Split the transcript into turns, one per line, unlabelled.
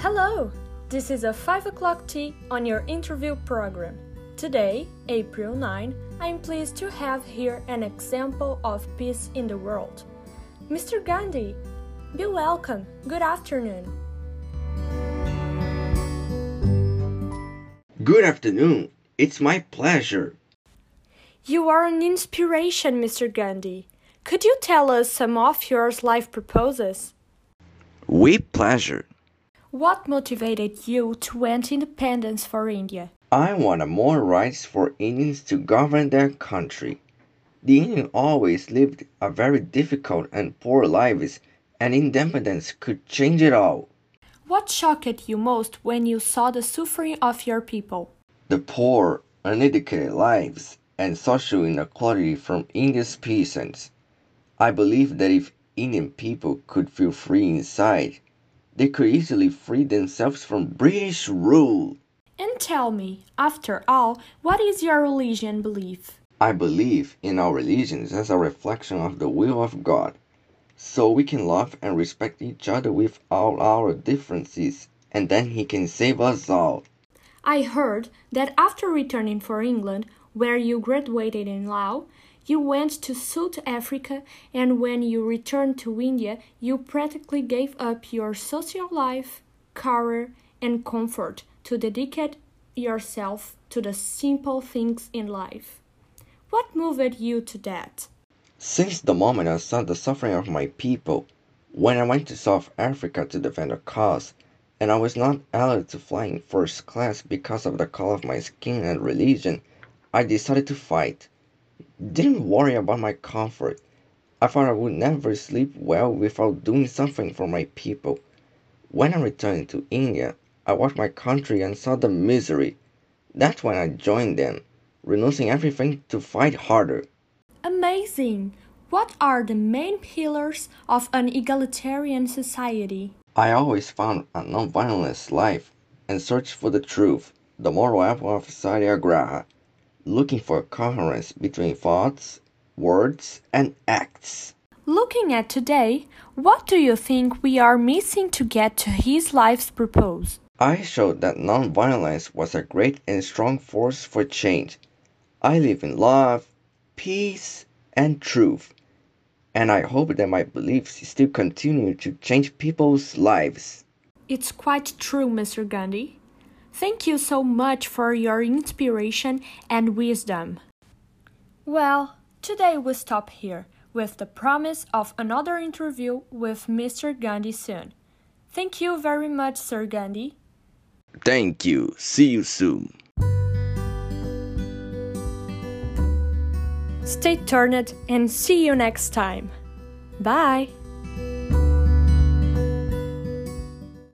Hello! This is a 5 o'clock tea on your interview program. Today, April 9, I'm pleased to have here an example of peace in the world. Mr. Gandhi, be welcome. Good afternoon.
Good afternoon. It's my pleasure.
You are an inspiration, Mr. Gandhi. Could you tell us some of your life purposes?
With pleasure.
What motivated you to want independence for India?
I want more rights for Indians to govern their country. The Indians always lived a very difficult and poor lives, and independence could change it all.
What shocked you most when you saw the suffering of your people?
The poor, uneducated lives and social inequality from India's peasants. I believe that if Indian people could feel free inside, they could easily free themselves from British rule.
And tell me, after all, what is your religion belief?
I believe in our religions as a reflection of the will of God, so we can love and respect each other with all our differences, and then He can save us all.
I heard that after returning for England, where you graduated in law, you went to South Africa, and when you returned to India, you practically gave up your social life, career, and comfort to dedicate yourself to the simple things in life. What moved you to that?
Since the moment I saw the suffering of my people, when I went to South Africa to defend a cause, and I was not allowed to fly in first class because of the color of my skin and religion, I decided to fight didn't worry about my comfort. I thought I would never sleep well without doing something for my people. When I returned to India, I watched my country and saw the misery. That's when I joined them, renouncing everything to fight harder.
Amazing! What are the main pillars of an egalitarian society?
I always found a non-violent life and searched for the truth, the moral apple of Satyagraha looking for coherence between thoughts, words, and acts.
Looking at today, what do you think we are missing to get to his life's purpose?
I showed that nonviolence was a great and strong force for change. I live in love, peace, and truth. And I hope that my beliefs still continue to change people's lives.
It's quite true, Mr. Gandhi. Thank you so much for your inspiration and wisdom. Well, today we stop here with the promise of another interview with Mr. Gandhi soon. Thank you very much, Sir Gandhi.
Thank you. See you soon.
Stay tuned and see you next time. Bye.